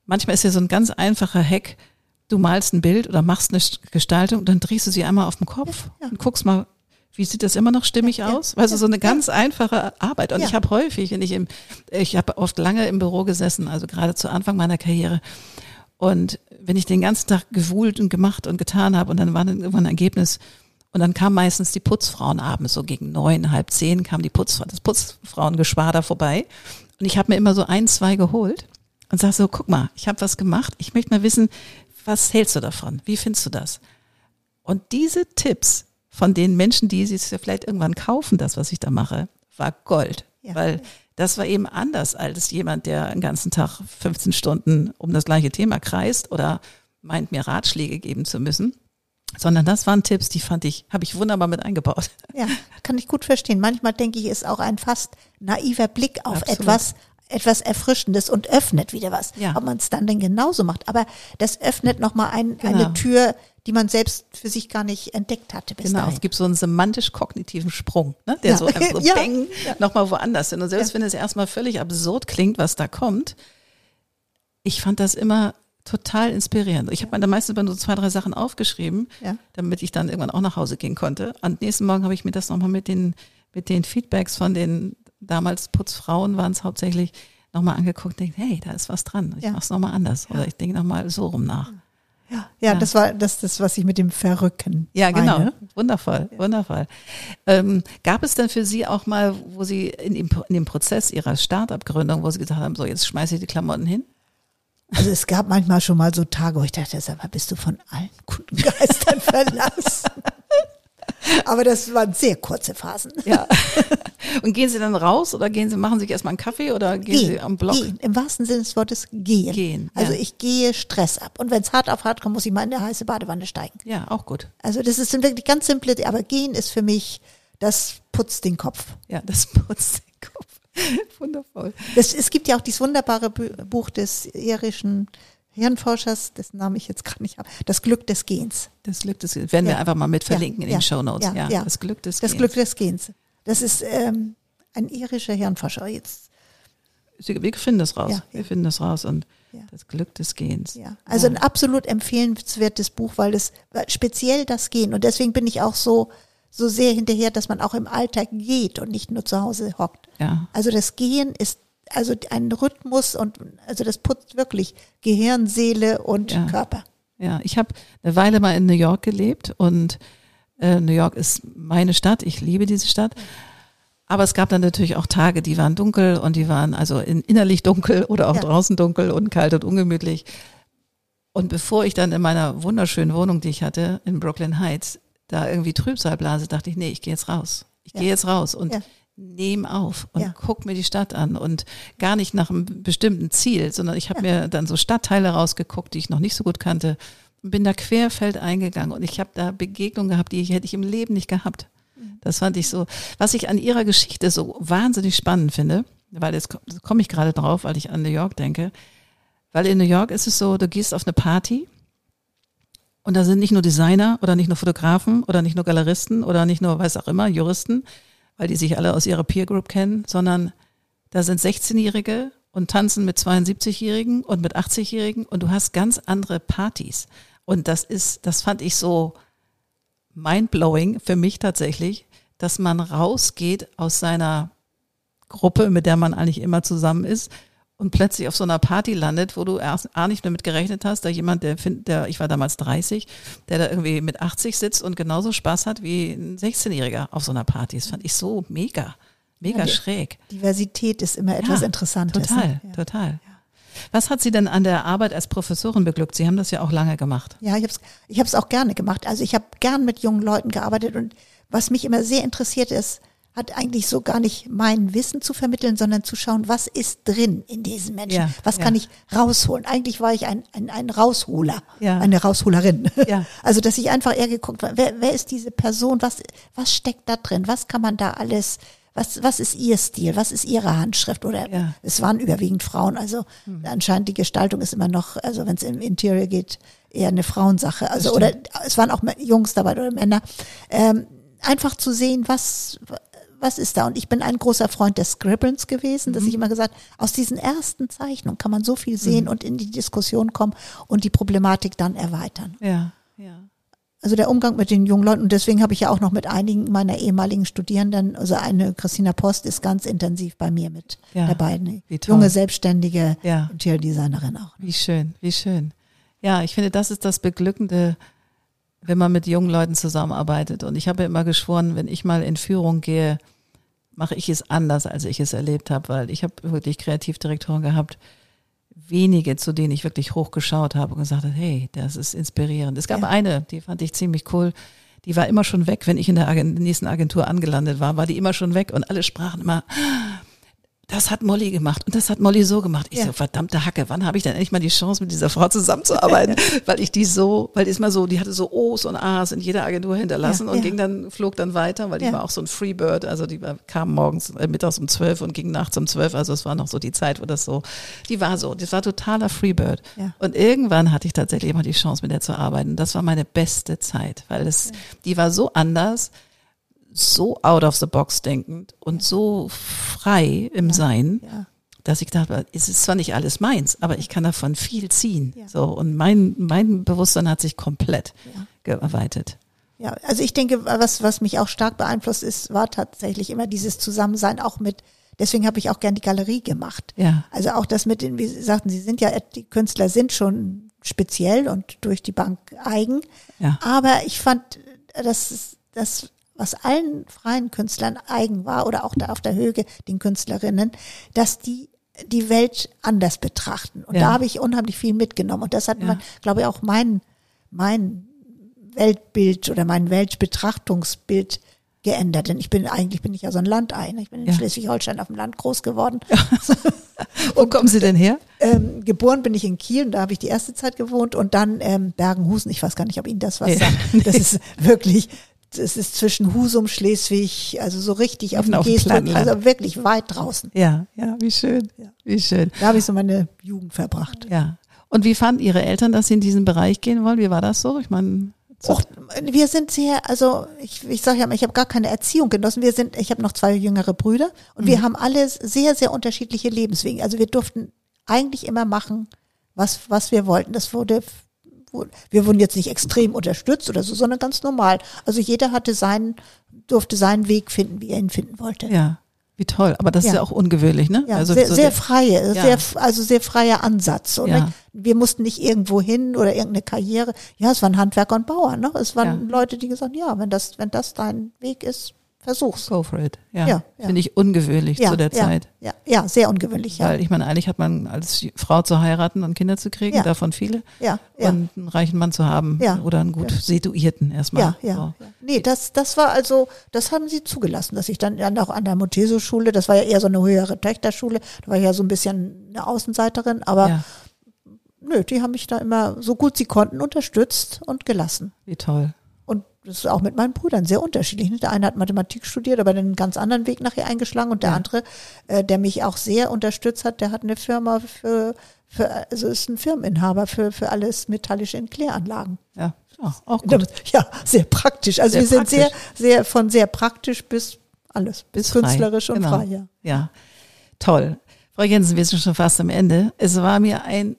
manchmal ist ja so ein ganz einfacher Hack. Du malst ein Bild oder machst eine Gestaltung, dann drehst du sie einmal auf den Kopf Ja. und guckst mal, wie sieht das immer noch stimmig Ja, aus? Weißt du, ja, so eine ganz einfache Arbeit. Und ich habe häufig, wenn ich im, ich habe oft lange im Büro gesessen, also gerade zu Anfang meiner Karriere. Und wenn ich den ganzen Tag gewuhlt und gemacht und getan habe und dann war dann irgendwann ein Ergebnis und dann kam meistens die Putzfrauen abends, so gegen neun, halb zehn kam die Putzfrau, das Putzfrauengeschwader vorbei und ich habe mir immer so ein, zwei geholt und sag so, guck mal, ich habe was gemacht, ich möchte mal wissen, was hältst du davon? Wie findest du das? Und diese Tipps von den Menschen, die sich vielleicht irgendwann kaufen, das, was ich da mache, war Gold. Ja. Weil das war eben anders als jemand, der den ganzen Tag 15 Stunden um das gleiche Thema kreist oder meint, mir Ratschläge geben zu müssen. Sondern das waren Tipps, die fand ich, habe ich wunderbar mit eingebaut. Ja, kann ich gut verstehen. Manchmal denke ich, ist auch ein fast naiver Blick auf Absolut. etwas, etwas Erfrischendes und öffnet wieder was. Ja. Ob man es dann denn genauso macht. Aber das öffnet nochmal ein, Genau. eine Tür, die man selbst für sich gar nicht entdeckt hatte bis Genau, dahin. es gibt so einen semantisch-kognitiven Sprung, ne? der Ja. so einfach so (laughs) Ja. bang, nochmal woanders sind. Und selbst Ja. wenn es erstmal völlig absurd klingt, was da kommt, ich fand das immer total inspirierend. Ich habe mir dann meistens immer nur zwei, drei Sachen aufgeschrieben, damit ich dann irgendwann auch nach Hause gehen konnte. Und nächsten Morgen habe ich mir das nochmal mit den, mit den Feedbacks von den damals Putzfrauen waren es hauptsächlich, nochmal angeguckt, denke, hey, da ist was dran. Ich Ja. mach's nochmal anders. Oder ich denke nochmal so rum nach. Ja, ja, das war das, das, was ich mit dem Verrücken Ja, genau. meine. Wundervoll, wundervoll. Ähm, gab es denn für Sie auch mal, wo Sie in dem, in dem Prozess Ihrer Start-up-Gründung, wo Sie gesagt haben, so jetzt schmeiße ich die Klamotten hin? Also es gab manchmal schon mal so Tage, wo ich dachte, sag mal, bist du von allen guten Geistern (laughs) verlassen? Aber das waren sehr kurze Phasen. Ja. (laughs) Und gehen Sie dann raus oder gehen Sie, machen Sie sich erstmal einen Kaffee oder gehen Sie Gehen, am Block? gehen, im wahrsten Sinne des Wortes gehen. Gehen, Also ja. ich gehe Stress ab. Und wenn es hart auf hart kommt, muss ich mal in der heiße Badewanne steigen. Ja, auch gut. Also das ist wirklich ganz simple, aber gehen ist für mich, das putzt den Kopf. Ja, das (laughs) putzt den Kopf. Wundervoll. Das, es gibt ja auch dieses wunderbare Buch des irischen Hirnforschers, dessen Namen ich jetzt gerade nicht habe, Das Glück des Gehens. Das Glück des werden wir Ja. einfach mal mit verlinken in Ja, den Show Notes. Ja, ja, ja. Das Glück des Das Gehens. Glück des Gehens. Das ist ähm, ein irischer Hirnforscher. Jetzt, Sie- Wir finden das raus. Ja, Wir ja. finden das raus und Ja. das Glück des Gehens. ja. Also ein absolut empfehlenswertes Buch, weil es speziell das Gehen. Und deswegen bin ich auch so, so sehr hinterher, dass man auch im Alltag geht und nicht nur zu Hause hockt. Ja. Also das Gehen ist also ein Rhythmus und also das putzt wirklich Gehirn, Seele und Ja. Körper. Ja, ich habe eine Weile mal in New York gelebt und äh, New York ist meine Stadt. Ich liebe diese Stadt. Aber es gab dann natürlich auch Tage, die waren dunkel und die waren also in, innerlich dunkel oder auch Ja. draußen dunkel und kalt und ungemütlich. Und bevor ich dann in meiner wunderschönen Wohnung, die ich hatte, in Brooklyn Heights, da irgendwie Trübsal blase, dachte ich, nee, ich gehe jetzt raus. Ich Ja. gehe jetzt raus und Ja. Nehme auf und Ja. guck mir die Stadt an und gar nicht nach einem bestimmten Ziel, sondern ich habe mir dann so Stadtteile rausgeguckt, die ich noch nicht so gut kannte und bin da querfeld eingegangen und ich habe da Begegnungen gehabt, die ich, hätte ich im Leben nicht gehabt. Das fand ich so, was ich an ihrer Geschichte so wahnsinnig spannend finde, weil jetzt komme komm ich gerade drauf, weil ich an New York denke, weil in New York ist es so, du gehst auf eine Party und da sind nicht nur Designer oder nicht nur Fotografen oder nicht nur Galeristen oder nicht nur, weiß auch immer, Juristen, weil die sich alle aus ihrer Peer Group kennen, sondern da sind 16-Jährige und tanzen mit 72-Jährigen und mit 80-Jährigen und du hast ganz andere Partys. Und das ist, das fand ich so mindblowing für mich tatsächlich, dass man rausgeht aus seiner Gruppe, mit der man eigentlich immer zusammen ist und plötzlich auf so einer Party landet, wo du erst A nicht damit gerechnet hast, da jemand, der, find- der ich war damals 30, der da irgendwie mit 80 sitzt und genauso Spaß hat wie ein 16-Jähriger auf so einer Party. Das fand ich so mega, mega Ja, schräg. Diversität ist immer etwas Ja, Interessantes. Total, ne? Ja. total. Was hat Sie denn an der Arbeit als Professorin beglückt? Sie haben das ja auch lange gemacht. Ja, ich habe es ich hab's auch gerne gemacht. Also ich habe gern mit jungen Leuten gearbeitet und was mich immer sehr interessiert ist, hat eigentlich so gar nicht mein Wissen zu vermitteln, sondern zu schauen, was ist drin in diesen Menschen? Ja, was ja. kann ich rausholen? Eigentlich war ich ein, ein, ein Rausholer, Ja. eine Rausholerin. Ja. (laughs) Also, dass ich einfach eher geguckt habe, wer, wer ist diese Person? Was, was steckt da drin? Was kann man da alles, was, was ist ihr Stil? Was ist ihre Handschrift? Oder Ja. Hm. es waren überwiegend Frauen. Also anscheinend die Gestaltung ist immer noch, also wenn es im Interior geht, eher eine Frauensache. Also oder es waren auch Jungs dabei oder Männer. Ähm, einfach zu sehen, was was ist da? Und ich bin ein großer Freund des Scribblens gewesen, Mhm. dass ich immer gesagt, aus diesen ersten Zeichnungen kann man so viel sehen Mhm. und in die Diskussion kommen und die Problematik dann erweitern. Ja, ja. Also der Umgang mit den jungen Leuten und deswegen habe ich ja auch noch mit einigen meiner ehemaligen Studierenden, also eine Christina Post ist ganz intensiv bei mir mit Ja, dabei, eine junge selbstständige Ja. Interior-Designerin auch. Wie schön, wie schön. Ja, ich finde, das ist das Beglückende, wenn man mit jungen Leuten zusammenarbeitet. Und ich habe immer geschworen, wenn ich mal in Führung gehe, mache ich es anders, als ich es erlebt habe, weil ich habe wirklich Kreativdirektoren gehabt, wenige, zu denen ich wirklich hochgeschaut habe und gesagt habe, hey, das ist inspirierend. Es gab Ja. eine, die fand ich ziemlich cool. Die war immer schon weg, wenn ich in der nächsten Agentur angelandet war, war die immer schon weg und alle sprachen immer, das hat Molly gemacht und das hat Molly so gemacht. Ich Ja. so, verdammte Hacke, wann habe ich denn endlich mal die Chance, mit dieser Frau zusammenzuarbeiten? (laughs) weil ich die so, weil die ist mal so, die hatte so O's und A's in jeder Agentur hinterlassen Ja, und ja. ging dann, flog dann weiter, weil die war auch so ein Freebird, also die war, kam morgens, äh, mittags um zwölf und ging nachts um zwölf, also es war noch so die Zeit, wo das so, die war so, das war totaler Freebird. Und irgendwann hatte ich tatsächlich immer die Chance, mit der zu arbeiten. Das war meine beste Zeit, weil es, die war so anders, so out of the box denkend und so frei im Sein, Ja. dass ich dachte, es ist zwar nicht alles meins, aber ich kann davon viel ziehen. Ja. So und mein mein Bewusstsein hat sich komplett erweitert. Ja, also ich denke, was, was mich auch stark beeinflusst ist, war tatsächlich immer dieses Zusammensein auch mit deswegen habe ich auch gern die Galerie gemacht. Ja. Also auch das mit den, wie Sie sagten, Sie sind ja, die Künstler sind schon speziell und durch die Bank eigen. Ja. Aber ich fand, dass das, was allen freien Künstlern eigen war oder auch da auf der Höhe den Künstlerinnen, dass die die Welt anders betrachten. Und Ja. da habe ich unheimlich viel mitgenommen. Und das hat Ja. man, glaube ich, auch mein, mein Weltbild oder mein Weltbetrachtungsbild geändert. Denn ich bin eigentlich bin ich ja so ein Landei. ne? Ich bin in Ja. Schleswig-Holstein auf dem Land groß geworden. (laughs) Wo kommen Sie denn her? Ähm, geboren bin ich in Kiel, und da habe ich die erste Zeit gewohnt und dann ähm, Bergenhusen. Ich weiß gar nicht, ob Ihnen das was Nee. sagt. (laughs) Das ist wirklich, das ist zwischen Husum, Schleswig, also so richtig auf dem Plattenland. also wirklich weit draußen. Ja, ja, wie schön. Ja. Wie schön. Da habe ich so meine Jugend verbracht. Ja. Und wie fanden Ihre Eltern, dass Sie in diesen Bereich gehen wollen? Wie war das so? Ich meine, so- Och, wir sind sehr, also ich, ich sage ja mal, ich habe gar keine Erziehung genossen. Wir sind, ich habe noch zwei jüngere Brüder und Mhm. wir haben alle sehr, sehr unterschiedliche Lebenswege. Also wir durften eigentlich immer machen, was, was wir wollten. Das wurde- wir wurden jetzt nicht extrem unterstützt oder so, sondern ganz normal. Also jeder hatte seinen, durfte seinen Weg finden, wie er ihn finden wollte. ja, wie toll. Aber das ist Ja. ja auch ungewöhnlich, ne? Ja, also sehr, so sehr freie, Ja. sehr, also sehr freier Ansatz. Und Ja. wir mussten nicht irgendwo hin oder irgendeine Karriere. Ja, es waren Handwerker und Bauern, ne? Es waren Ja. Leute, die gesagt haben, ja, wenn das, wenn das dein Weg ist, versuch's. Go for it. Ja. Ja, ja. Finde ich ungewöhnlich ja, zu der ja, Zeit. Ja, ja, sehr ungewöhnlich, ja. Weil ich meine, eigentlich hat man als Frau zu heiraten und Kinder zu kriegen, Ja. davon viele. ja, ja. Und einen reichen Mann zu haben Ja. oder einen gut Ja. situierten erstmal. Ja, ja, So. ja. Nee, das, das war also, das haben sie zugelassen, dass ich dann, dann auch an der Montesio-Schule, das war ja eher so eine höhere Töchterschule, da war ich ja so ein bisschen eine Außenseiterin, aber ja, nö, die haben mich da immer so gut sie konnten unterstützt und gelassen. wie toll. Das ist auch mit meinen Brüdern sehr unterschiedlich. ne? Der eine hat Mathematik studiert, aber einen ganz anderen Weg nachher eingeschlagen. Und der Ja. andere, äh, der mich auch sehr unterstützt hat, der hat eine Firma für, für also ist ein Firmeninhaber für, für alles metallische in Kläranlagen. Ja, ja auch gut. Ja, sehr praktisch. Also Sehr wir sind praktisch. sehr, sehr, von sehr praktisch bis alles, bis, Bis frei. künstlerisch und Genau. frei, ja. Ja, toll. Frau Jensen, wir sind schon fast am Ende. Es war mir ein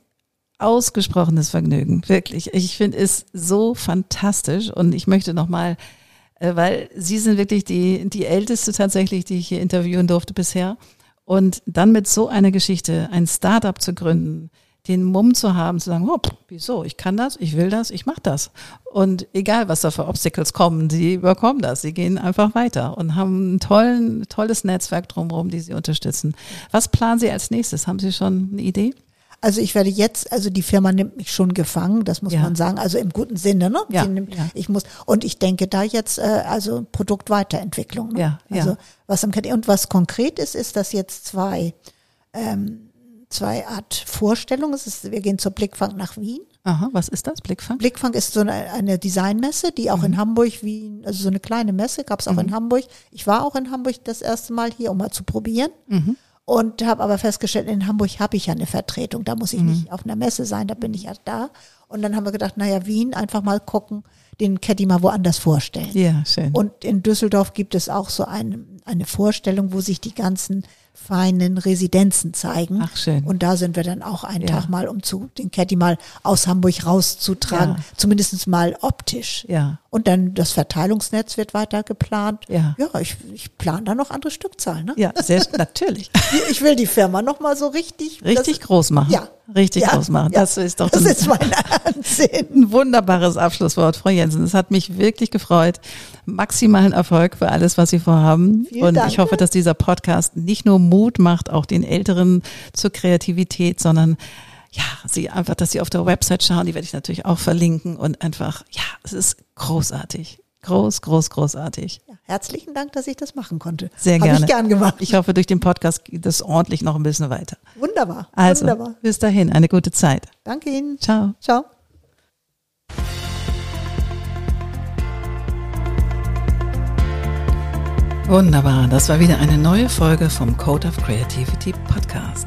ausgesprochenes Vergnügen, wirklich. Ich finde es so fantastisch und ich möchte nochmal, äh, weil Sie sind wirklich die, die älteste tatsächlich, die ich hier interviewen durfte bisher. Und dann mit so einer Geschichte ein Startup zu gründen, den Mumm zu haben, zu sagen, oh, wieso, ich kann das, ich will das, ich mache das. Und egal, was da für Obstacles kommen, sie überkommen das, sie gehen einfach weiter und haben ein tollen, tolles Netzwerk drumherum, die sie unterstützen. Was planen Sie als nächstes? Haben Sie schon eine Idee? Also ich werde jetzt, also die Firma nimmt mich schon gefangen, das muss Ja. man sagen, also im guten Sinne, ne? Ja, nimmt, ja. Ich muss und ich denke da jetzt äh, also Produktweiterentwicklung. Ne? Ja, ja. Also was am und was konkret ist, ist, dass jetzt zwei ähm, zwei Art Vorstellungen. Es ist, wir gehen zur Blickfang nach Wien. Aha, was ist das? Blickfang? Blickfang ist so eine, eine Designmesse, die auch in Hamburg, Wien, also so eine kleine Messe, gab es auch in Hamburg. Ich war auch in Hamburg das erste Mal hier, um mal zu probieren. Und habe aber festgestellt, in Hamburg habe ich ja eine Vertretung. Da muss ich nicht auf einer Messe sein, da bin ich ja da. Und dann haben wir gedacht, naja, Wien, einfach mal gucken, den Caddy mal woanders vorstellen. Ja, schön. Und in Düsseldorf gibt es auch so eine, eine Vorstellung, wo sich die ganzen feinen Residenzen zeigen. Ach, schön. Und da sind wir dann auch einen Ja. Tag mal, um zu, den Caddy mal aus Hamburg rauszutragen, Ja. zumindest mal optisch. ja, Und dann das Verteilungsnetz wird weiter geplant. Ja. Ja, ich, ich plane da noch andere Stückzahlen. Ne? ja, sehr, natürlich. (laughs) Ich will die Firma noch mal so richtig. Richtig das, groß machen. Ja. Richtig Ja, groß machen. ja. Das ist doch Das ein- ist mein Ansehen. (laughs) Ein wunderbares Abschlusswort, Frau Jensen. Es hat mich wirklich gefreut. Maximalen Erfolg für alles, was Sie vorhaben. Vielen Und Dank. ich hoffe, dass dieser Podcast nicht nur Mut macht, auch den Älteren zur Kreativität, sondern ja, sie einfach, dass sie auf der Website schauen, die werde ich natürlich auch verlinken und einfach, ja, es ist großartig. Groß, groß, großartig. Ja, herzlichen Dank, dass ich das machen konnte. Sehr Hab gerne. ich gern gemacht. Ich hoffe, durch den Podcast geht es ordentlich noch ein bisschen weiter. Wunderbar. Also, Wunderbar. bis dahin, eine gute Zeit. Danke Ihnen. Ciao. Ciao. Wunderbar, das war wieder eine neue Folge vom Code of Creativity Podcast.